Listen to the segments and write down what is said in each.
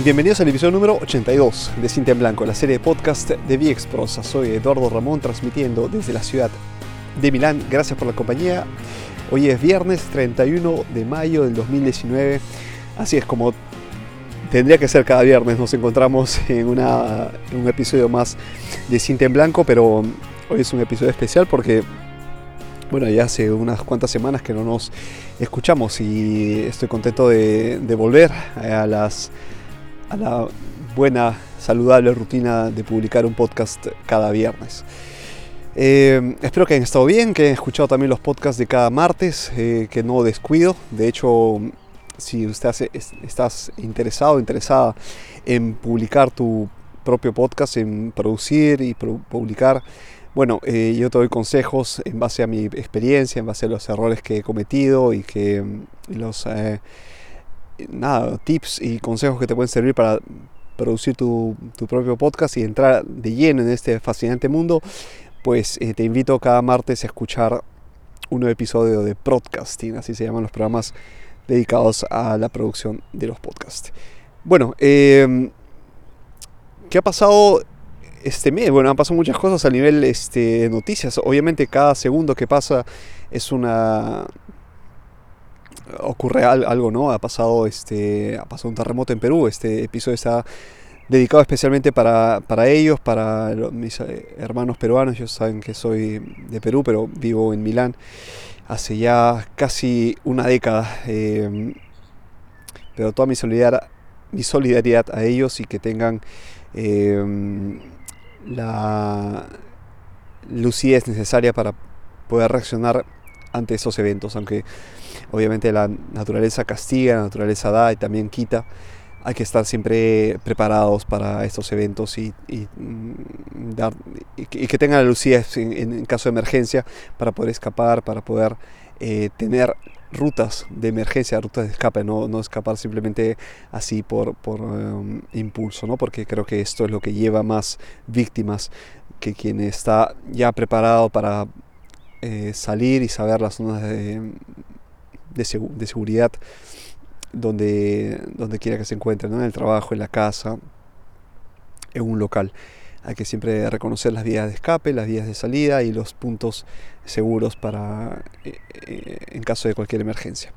y bienvenidos al episodio número 82 de Cinta en Blanco, la serie de podcast de Viexprosa. Soy Eduardo Ramón transmitiendo desde la ciudad de Milán. Gracias por la compañía. Hoy es viernes 31 de mayo del 2019. Así es como tendría que ser cada viernes. Nos encontramos en, un episodio más de Cinta en Blanco, pero hoy es un episodio especial porque bueno, ya hace unas cuantas semanas que no nos escuchamos y estoy contento de, volver a, las, a la buena, saludable rutina de publicar un podcast cada viernes. Eh, espero que hayan estado bien, que hayan escuchado también los podcasts de cada martes, eh, que no descuido. De hecho, si usted estás interesado interesada en publicar tu propio podcast, en producir y publicar bueno, eh, yo te doy consejos en base a mi experiencia, en base a los errores que he cometido y que los nada, tips y consejos que te pueden servir para producir tu, propio podcast y entrar de lleno en este fascinante mundo, pues eh, te invito cada martes a escuchar un nuevo episodio de Podcasting, así se llaman los programas dedicados a la producción de los podcasts. Bueno, ¿qué ha pasado este mes, bueno, han pasado muchas cosas a nivel este, de noticias. Obviamente cada segundo que pasa es una... ocurre algo, ¿no? Ha pasado, este, ha pasado un terremoto en Perú. Este episodio está dedicado especialmente para, ellos, para mis eh, hermanos peruanos. Ellos saben que soy de Perú, pero vivo en Milán hace ya casi una década. Em, pero toda mi solidaridad, mi solidaridad a ellos y que tengan... Em, la lucidez necesaria para poder reaccionar ante esos eventos, aunque obviamente la naturaleza castiga, la naturaleza da y también quita, hay que estar siempre preparados para estos eventos y, mm, y, que, tengan lucidez en, caso de emergencia para poder escapar, para poder eh, tener rutas de emergencia, rutas de escape, no, escapar simplemente así por, um, impulso, ¿no? porque creo que esto es lo que lleva más víctimas que quien está ya preparado para eh, salir y saber las zonas de, de, seguridad donde, donde quiera que se encuentre, en el trabajo, en la casa, en un local. Hay que siempre reconocer las vías de escape, las vías de salida y los puntos seguros para eh, eh, en caso de cualquier emergencia.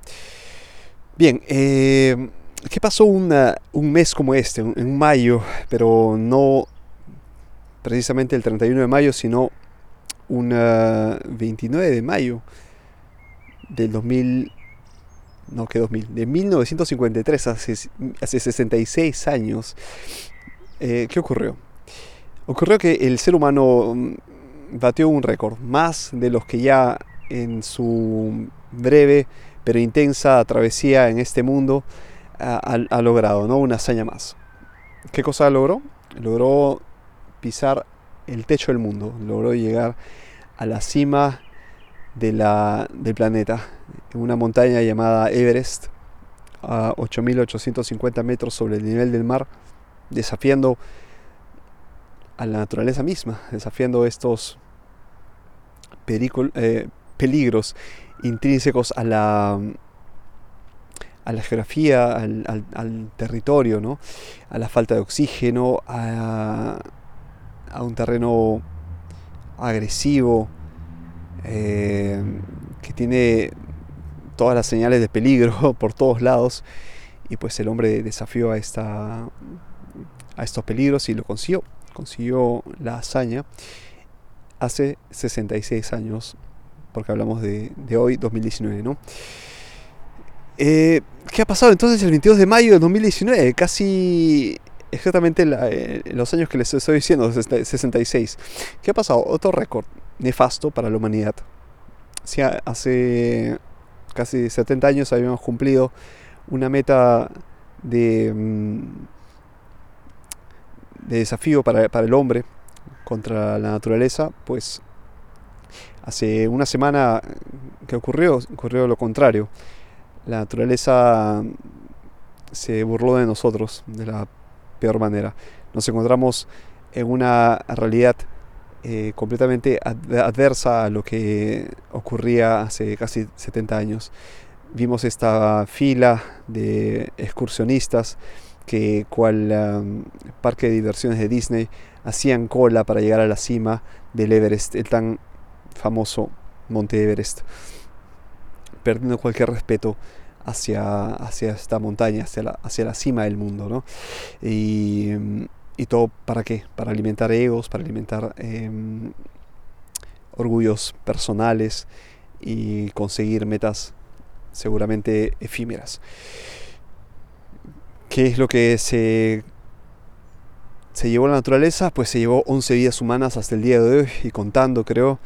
Bien, ¿qué pasó un mes como este, en mayo, pero no precisamente el 31 de mayo, sino un 29 de mayo del 2000, no que 2000, de 1953, hace, hace 66 años. ¿Qué ocurrió? Ocurrió que el ser humano mm, batió un récord, más de los que ya en su breve pero intensa travesía en este mundo ha, logrado, ¿no? Una hazaña más. ¿Qué cosa logró? Logró pisar el techo del mundo, logró llegar a la cima de la, del planeta, en una montaña llamada Everest, a 8.850 metros sobre el nivel del mar, desafiando a la naturaleza misma, desafiando estos eh, peligros intrínsecos a la, a la geografía, al, territorio, ¿no? a la falta de oxígeno, a, un terreno agresivo, eh, que tiene todas las señales de peligro por todos lados. Y pues el hombre desafió a, esta, a estos peligros y lo consiguió consiguió la hazaña hace 66 años, porque hablamos de, hoy, 2019, ¿no? Eh, ¿Qué ha pasado entonces el 22 de mayo de 2019? Casi exactamente eh, los años que les estoy diciendo, 66. ¿Qué ha pasado? Otro récord nefasto para la humanidad. hace casi 70 años habíamos cumplido una meta de... Mm, de desafío para, el hombre contra la naturaleza, pues hace una semana que ocurrió, ocurrió lo contrario. La naturaleza se burló de nosotros de la peor manera. Nos encontramos en una realidad eh, completamente adversa a lo que ocurría hace casi 70 años. Vimos esta fila de excursionistas que cual parque de diversiones de Disney hacían cola para llegar a la cima del Everest, el tan famoso Monte Everest, perdiendo cualquier respeto hacia, hacia esta montaña, hacia la, hacia la cima del mundo. ¿no? Y, todo para qué? Para alimentar egos, para alimentar em, orgullos personales y conseguir metas seguramente efímeras. ¿Qué es lo que se, se llevó la naturaleza? Pues se llevó 11 vidas humanas hasta el día de hoy y contando creo,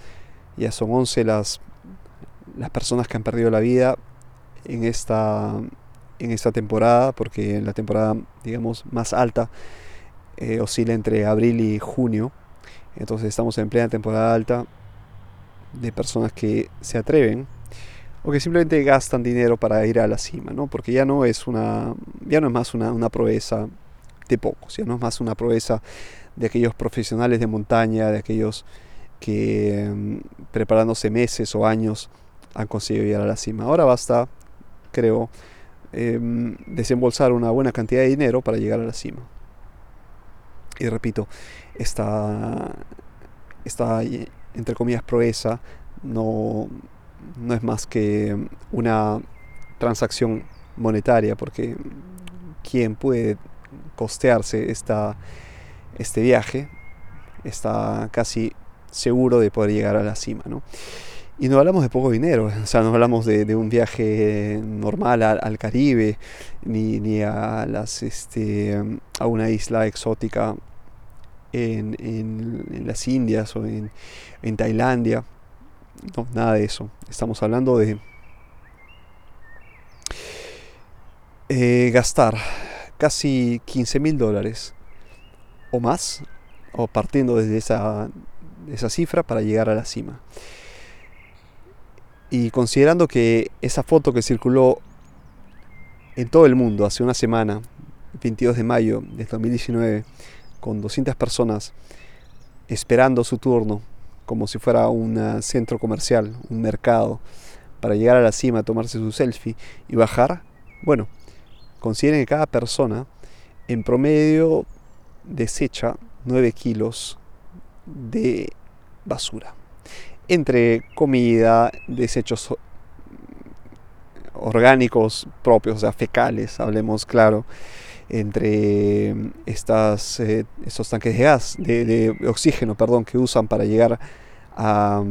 ya son 11 las, las personas que han perdido la vida en esta, en esta temporada, porque en la temporada digamos más alta eh, oscila entre abril y junio, entonces estamos en plena temporada alta de personas que se atreven o que simplemente gastan dinero para ir a la cima, ¿no? Porque ya no es una, ya no es más una, una proeza de pocos, ya no es más una proeza de aquellos profesionales de montaña, de aquellos que mm, preparándose meses o años han conseguido llegar a la cima. Ahora basta, creo, em, desembolsar una buena cantidad de dinero para llegar a la cima. Y repito, esta, esta entre comillas, proeza no, no es más que una transacción monetaria, porque quien puede costearse esta, este viaje está casi seguro de poder llegar a la cima. ¿no? Y no hablamos de poco dinero, o sea, no hablamos de, un viaje normal al, Caribe, ni, ni, a, las, este, a una isla exótica en, las Indias o en, en Tailandia. No, nada de eso. Estamos hablando de eh, gastar casi 15 mil dólares o más, o partiendo desde esa, esa cifra para llegar a la cima. Y considerando que esa foto que circuló en todo el mundo hace una semana, 22 de mayo de 2019, con 200 personas esperando su turno, como si fuera un centro comercial, un mercado, para llegar a la cima, tomarse su selfie y bajar, bueno, consideren que cada persona en promedio desecha 9 kilos de basura. Entre comida, desechos orgánicos propios, o sea, fecales, hablemos claro, entre estas, eh, estos tanques de gas, de, oxígeno, perdón, que usan para llegar a,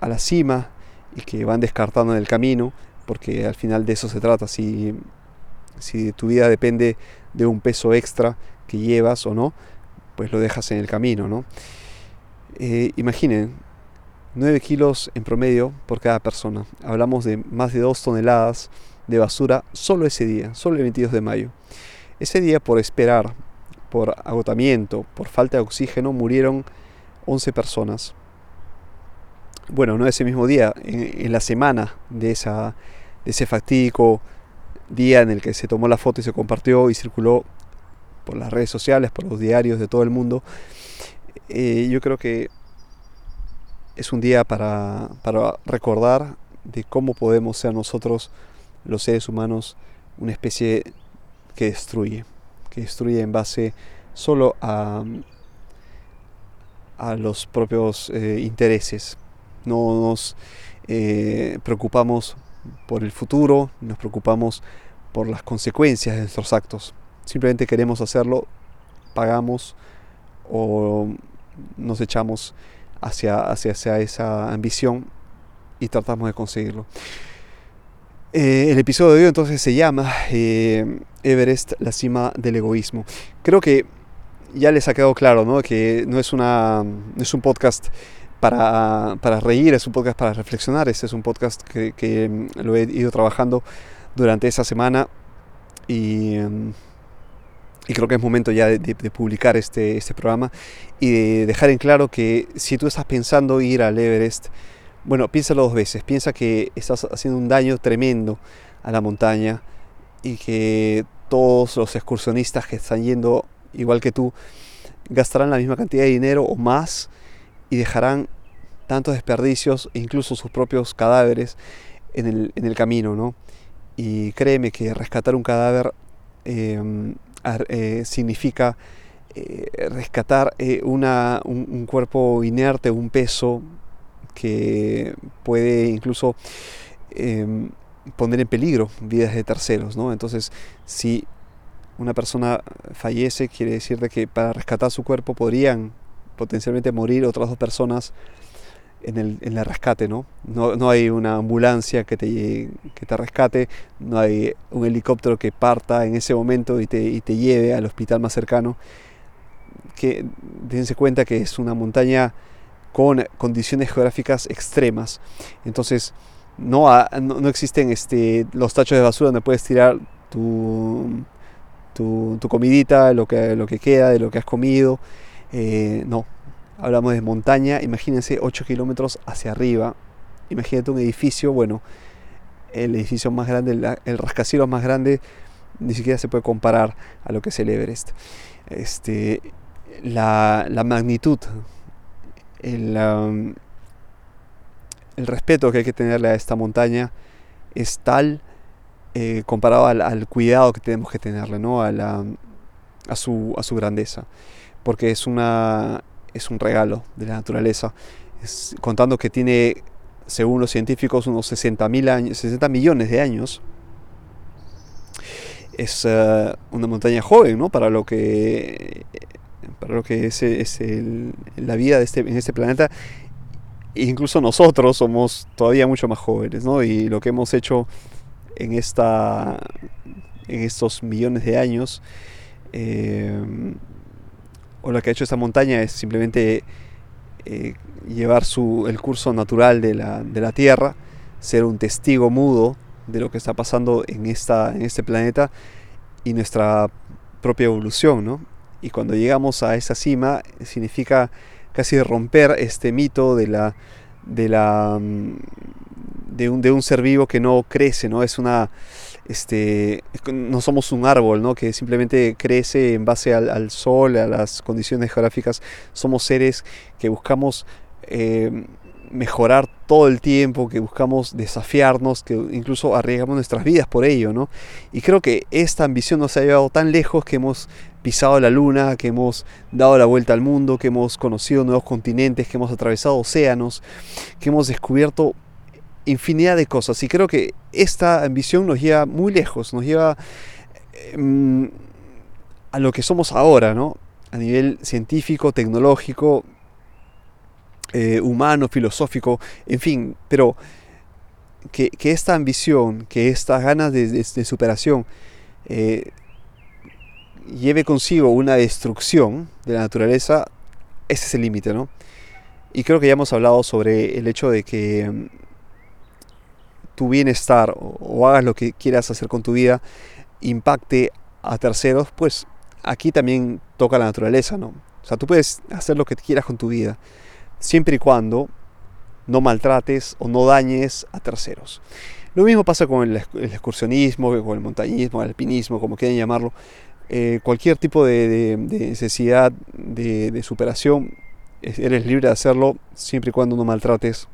a, la cima y que van descartando en el camino, porque al final de eso se trata, si, si tu vida depende de un peso extra que llevas o no, pues lo dejas en el camino, ¿no? Eh, imaginen, 9 kilos en promedio por cada persona. Hablamos de más de 2 toneladas de basura solo ese día, solo el 22 de mayo. Ese día por esperar, por agotamiento, por falta de oxígeno, murieron 11 personas. Bueno, no ese mismo día, en, la semana de, esa, de ese fatídico día en el que se tomó la foto y se compartió y circuló por las redes sociales, por los diarios de todo el mundo, eh, yo creo que es un día para, para recordar de cómo podemos ser nosotros, los seres humanos, una especie que destruye, que destruye en base solo a, a los propios eh, intereses. No nos eh, preocupamos por el futuro, nos preocupamos por las consecuencias de nuestros actos. Simplemente queremos hacerlo, pagamos o nos echamos hacia, hacia, esa ambición y tratamos de conseguirlo. Eh, el episodio de hoy entonces se llama eh, Everest, la cima del egoísmo. Creo que ya les ha quedado claro ¿no? que no es, una, es un podcast para, para, reír, es un podcast para reflexionar, este es un podcast que, que mm, lo he ido trabajando durante esa semana y, mm, y creo que es momento ya de, de, publicar este, este programa y de dejar en claro que si tú estás pensando ir al Everest, bueno, piénsalo dos veces. Piensa que estás haciendo un daño tremendo a la montaña y que todos los excursionistas que están yendo igual que tú gastarán la misma cantidad de dinero o más y dejarán tantos desperdicios, incluso sus propios cadáveres, en el, camino, ¿no? Y créeme que rescatar un cadáver em, significa rescatar una, un, cuerpo inerte, un peso que puede incluso em, poner en peligro vidas de terceros. ¿no? Entonces, si una persona fallece, quiere decir de que para rescatar su cuerpo podrían potencialmente morir otras dos personas en el, en el rescate, ¿no? ¿no? ¿no? hay una ambulancia que te, que te rescate, no hay un helicóptero que parta en ese momento y te, y te lleve al hospital más cercano. Que dense cuenta que es una montaña con condiciones geográficas extremas. Entonces, no, no, existen este, los tachos de basura donde puedes tirar tu, tu, comidita, lo que, lo que queda, de lo que has comido. Eh, no, hablamos de montaña, imagínense 8 kilómetros hacia arriba. Imagínate un edificio, bueno, el edificio más grande, el, rascacielos más grande, ni siquiera se puede comparar a lo que es el Everest. Este, la, magnitud, el, el respeto que hay que tenerle a esta montaña es tal eh, comparado al, cuidado que tenemos que tenerle, ¿no? a, la, a, su, a su grandeza, porque es, una, es un regalo de la naturaleza, contando que tiene, según los científicos, unos 60, años, 60 millones de años. Es eh, una montaña joven, ¿no? Para lo que, para lo que es, es la vida de este, en este planeta incluso nosotros somos todavía mucho más jóvenes, ¿no? Y lo que hemos hecho en, esta, en estos millones de años, eh, o lo que ha hecho esta montaña es simplemente eh, llevar su, el curso natural de la, de la, Tierra, ser un testigo mudo de lo que está pasando en, esta, en este planeta y nuestra propia evolución, ¿no? Y cuando llegamos a esa cima significa casi romper este mito de la, de la mm, de un, de un ser vivo que no crece, ¿no? Es una este, no somos un árbol ¿no? que simplemente crece en base al, sol, a las condiciones geográficas. Somos seres que buscamos eh, mejorar todo el tiempo, que buscamos desafiarnos, que incluso arriesgamos nuestras vidas por ello. ¿no? Y creo que esta ambición nos ha llevado tan lejos que hemos pisado la luna, que hemos dado la vuelta al mundo, que hemos conocido nuevos continentes, que hemos atravesado océanos, que hemos descubierto infinidad de cosas. Y creo que esta ambición nos lleva muy lejos, nos lleva em, a lo que somos ahora, ¿no? A nivel científico, tecnológico, eh, humano, filosófico, en fin, pero que, esta ambición, que estas ganas de, superación eh, lleve consigo una destrucción de la naturaleza, ese es el límite, ¿no? Y creo que ya hemos hablado sobre el hecho de que em, tu bienestar o, hagas lo que quieras hacer con tu vida impacte a terceros, pues aquí también toca la naturaleza, ¿no? O sea, tú puedes hacer lo que quieras con tu vida, siempre y cuando no maltrates o no dañes a terceros. Lo mismo pasa con el, excursionismo, con el montañismo, el alpinismo, como quieran llamarlo. Eh, cualquier tipo de, necesidad de, superación, eres libre de hacerlo siempre y cuando no maltrates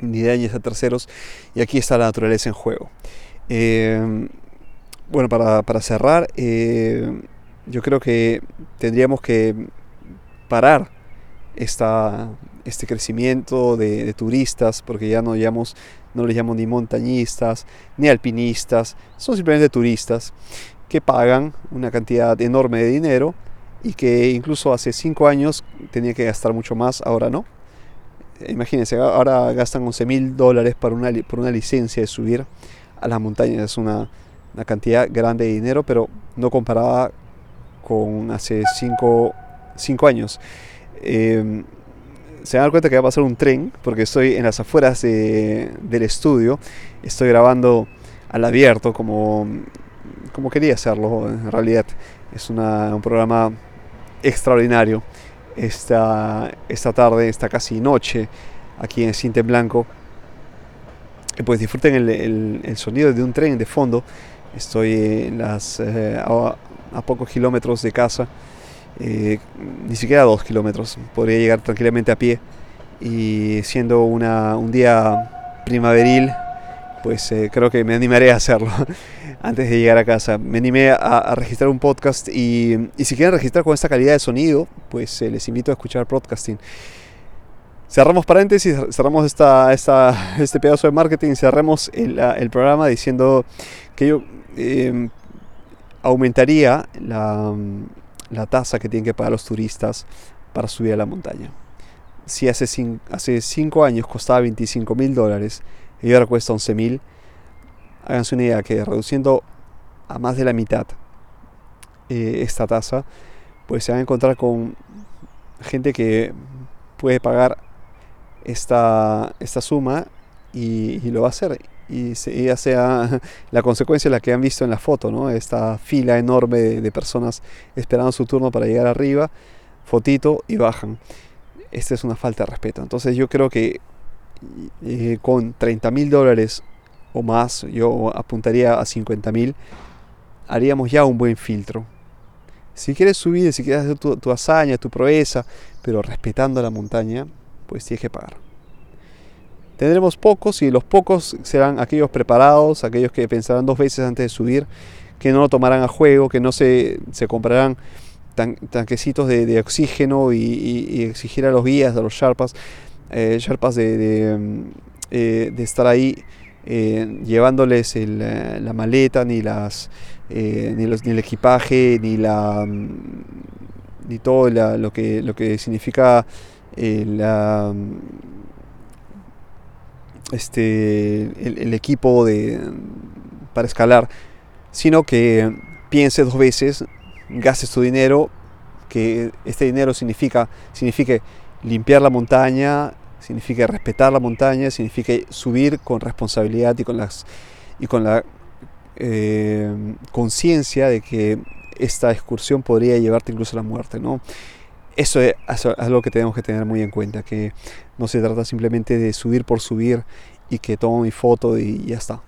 ni dañes a terceros. Y aquí está la naturaleza en juego. Eh, bueno, para, cerrar, eh, yo creo que tendríamos que parar esta, este crecimiento de, turistas, porque ya no, llamamos, no les llamo ni montañistas, ni alpinistas, son simplemente turistas que pagan una cantidad enorme de dinero y que incluso hace cinco años tenía que gastar mucho más, ahora no imagínense, ahora gastan 11 mil dólares por una, por una licencia de subir a las montañas. Es una, cantidad grande de dinero, pero no comparada con hace 5 años. Em, se dan cuenta que va a pasar un tren, porque estoy en las afueras del estudio, estoy grabando al abierto como, como quería hacerlo en realidad. Es un programa extraordinario esta, esta tarde, esta casi noche, aquí en Cinte Blanco. Pues disfruten el, sonido de un tren de fondo. Estoy eh, a, pocos kilómetros de casa, eh, ni siquiera a dos kilómetros. Podría llegar tranquilamente a pie. Y siendo una, un día primaveril pues eh, creo que me animaré a hacerlo antes de llegar a casa. Me animé a, registrar un podcast y, si quieren registrar con esta calidad de sonido, pues eh, les invito a escuchar podcasting. Cerramos paréntesis, cerramos esta, esta, este pedazo de marketing, cerramos el, el programa diciendo que yo em, aumentaría la, la tasa que tienen que pagar los turistas para subir a la montaña. Si hace, hace cinco años costaba 25 mil dólares y ahora cuesta 11 mil, háganse una idea que reduciendo a más de la mitad eh, esta tasa, pues se van a encontrar con gente que puede pagar esta, esta suma y, lo va a hacer. Y ya sea la consecuencia la que han visto en la foto, ¿no? esta fila enorme de, personas esperando su turno para llegar arriba, fotito y bajan. Esta es una falta de respeto. Entonces yo creo que eh, con 30 mil dólares o más, yo apuntaría a 50 mil, haríamos ya un buen filtro. Si quieres subir, si quieres hacer tu, hazaña, tu proeza, pero respetando la montaña, pues tienes que pagar. Tendremos pocos y los pocos serán aquellos preparados, aquellos que pensarán dos veces antes de subir, que no lo tomarán a juego, que no se, comprarán tanquecitos de, oxígeno y, exigir a los guías, a los sharpas, eh, sharpas de, mm, eh, de estar ahí eh, llevándoles eh, la maleta, ni, las, ni, el equipaje, ni, la, mm, ni todo lo, que, lo que significa mm, este, el, equipo de, para escalar, sino que piense dos veces, gastes tu dinero, que este dinero significa, signifique limpiar la montaña, significa respetar la montaña, significa subir con responsabilidad y con, las, y con la eh, conciencia de que esta excursión podría llevarte incluso a la muerte. ¿no? Eso es, algo que tenemos que tener muy en cuenta, que no se trata simplemente de subir por subir y que tomo mi foto y ya está.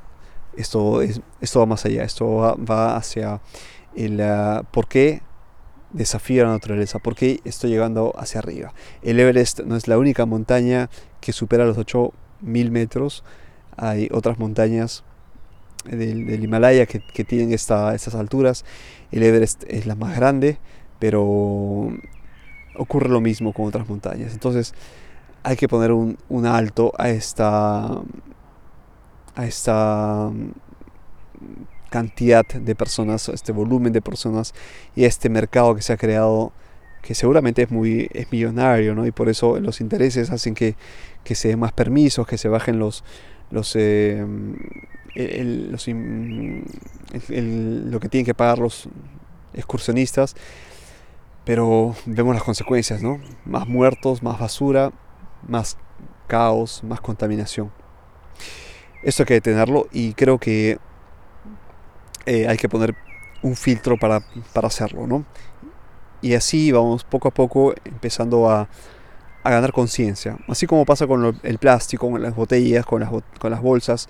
Esto, es, esto va más allá, esto va, hacia el uh, por qué desafío a la naturaleza, porque estoy llegando hacia arriba. El Everest no es la única montaña que supera los 8000 metros, hay otras montañas del, Himalaya que, tienen esta, estas alturas. El Everest es la más grande, pero ocurre lo mismo con otras montañas. Entonces hay que poner un, un alto a esta, a esta cantidad de personas, este volumen de personas y este mercado que se ha creado que seguramente es muy es millonario, ¿no? Y por eso los intereses hacen que, que se den más permisos, que se bajen los los, eh, los lo que tienen que pagar los excursionistas, pero vemos las consecuencias, ¿no? Más muertos, más basura, más caos, más contaminación. Esto hay que detenerlo y creo que eh, hay que poner un filtro para, para, hacerlo, ¿no? Y así vamos poco a poco empezando a, a ganar conciencia. Así como pasa con el plástico, con las botellas, con las, con las bolsas.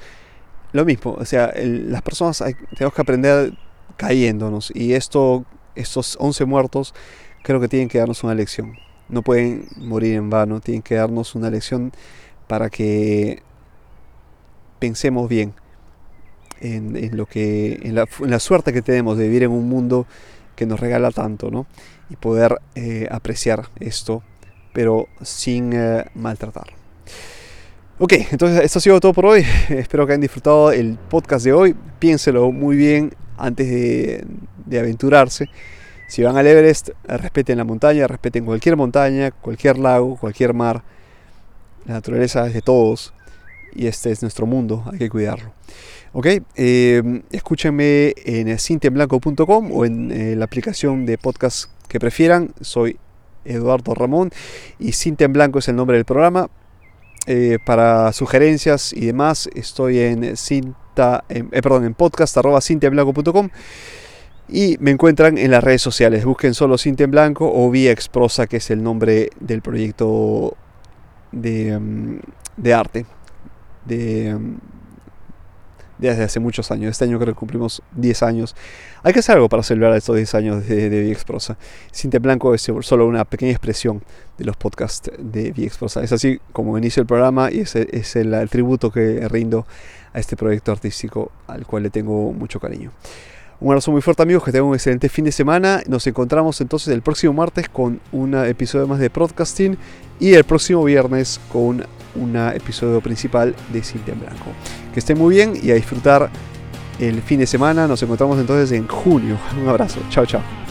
Lo mismo, o sea, las personas tenemos que aprender cayéndonos. Y esto, estos 11 muertos creo que tienen que darnos una lección. No pueden morir en vano, tienen que darnos una lección para que pensemos bien en, lo que, en la, suerte que tenemos de vivir en un mundo que nos regala tanto, ¿no? Y poder eh, apreciar esto, pero sin eh, maltratar. Ok, entonces esto ha sido todo por hoy. Espero que hayan disfrutado el podcast de hoy. Piénselo muy bien antes de, de aventurarse. Si van al Everest, respeten la montaña, respeten cualquier montaña, cualquier lago, cualquier mar. La naturaleza es de todos y este es nuestro mundo, hay que cuidarlo. Ok, eh, escúchenme en cintienblanco.com o en eh, la aplicación de podcast que prefieran. Soy Eduardo Ramón y Cintia en Blanco es el nombre del programa. Eh, para sugerencias y demás estoy en cinta, en, perdón, en podcast arroba y me encuentran en las redes sociales. Busquen solo Cintia en Blanco o Vía Exprosa, que es el nombre del proyecto de, mm, de arte. De, mm, desde hace muchos años. Este año creo que cumplimos 10 años. Hay que hacer algo para celebrar estos 10 años de, de Prosa. Cinte Blanco es solo una pequeña expresión de los podcasts de Prosa. Es así como inicio el programa y ese es el, el tributo que rindo a este proyecto artístico al cual le tengo mucho cariño. Un abrazo muy fuerte amigos, que tengan un excelente fin de semana. Nos encontramos entonces el próximo martes con un episodio más de podcasting y el próximo viernes con un episodio principal de Cintia Blanco. Que estén muy bien y a disfrutar el fin de semana. Nos encontramos entonces en junio. Un abrazo. Chao, chao.